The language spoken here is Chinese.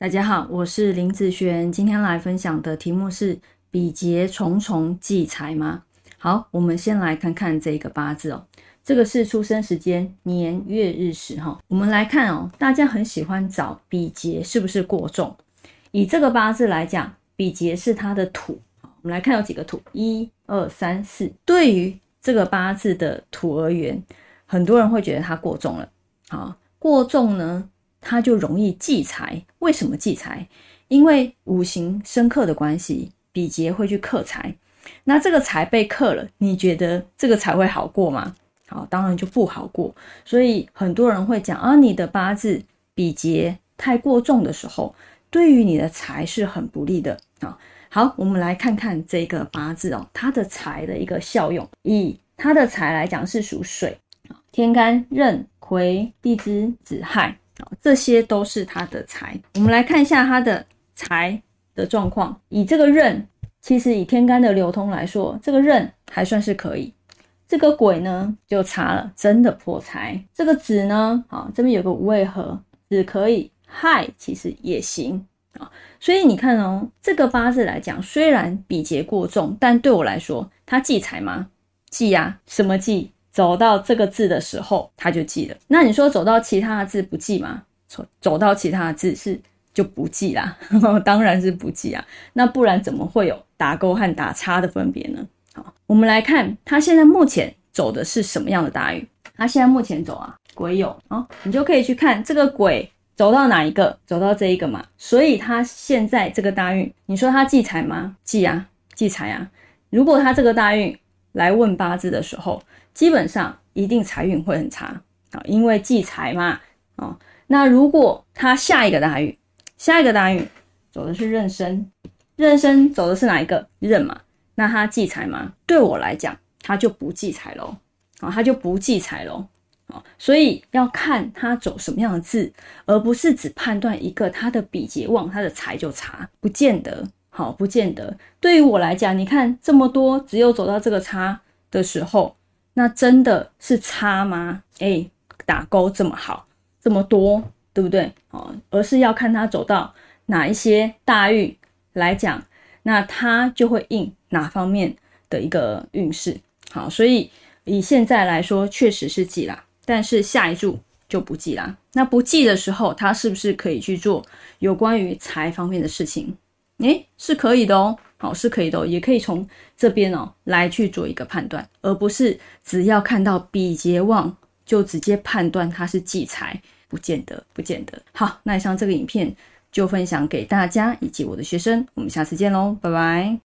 大家好，我是林子璇，今天来分享的题目是“比劫重重忌财吗？”好，我们先来看看这个八字哦，这个是出生时间年月日时哈。我们来看哦，大家很喜欢找比劫是不是过重？以这个八字来讲，比劫是它的土。我们来看有几个土，一二三四。对于这个八字的土而言，很多人会觉得它过重了。好，过重呢？他就容易忌财，为什么忌财？因为五行生克的关系，比劫会去克财。那这个财被克了，你觉得这个财会好过吗？好，当然就不好过。所以很多人会讲啊，你的八字比劫太过重的时候，对于你的财是很不利的啊。好，我们来看看这个八字哦，它的财的一个效用。以它的财来讲，是属水天干壬癸地支子亥。这些都是他的财。我们来看一下他的财的状况。以这个刃，其实以天干的流通来说，这个刃还算是可以。这个鬼呢就差了，真的破财。这个子呢，好，这边有个无位合，子可以，亥其实也行啊。所以你看哦，这个八字来讲，虽然比劫过重，但对我来说，它忌财吗？忌呀，什么忌？走到这个字的时候，他就记了。那你说走到其他的字不记吗？走走到其他的字是就不记啦，当然是不记啊。那不然怎么会有打勾和打叉的分别呢？好，我们来看他现在目前走的是什么样的大运。他现在目前走啊，癸酉啊，你就可以去看这个癸走到哪一个，走到这一个嘛。所以他现在这个大运，你说他忌财吗？忌啊，忌财啊。如果他这个大运来问八字的时候，基本上一定财运会很差啊，因为忌财嘛，啊，那如果他下一个大运，下一个大运走的是壬申，壬申走的是哪一个壬嘛？那他忌财吗？对我来讲，他就不忌财喽，啊，他就不忌财喽，啊，所以要看他走什么样的字，而不是只判断一个他的比劫旺，他的财就差，不见得，好，不见得。对于我来讲，你看这么多，只有走到这个差的时候。那真的是差吗？哎，打勾这么好，这么多，对不对？哦，而是要看他走到哪一些大运来讲，那他就会应哪方面的一个运势。好，所以以现在来说，确实是记啦，但是下一注就不记啦。那不记的时候，他是不是可以去做有关于财方面的事情？诶，是可以的哦。好，是可以的，也可以从这边哦来去做一个判断，而不是只要看到比劫旺就直接判断它是忌财，不见得，不见得。好，那以上这个影片就分享给大家以及我的学生，我们下次见喽，拜拜。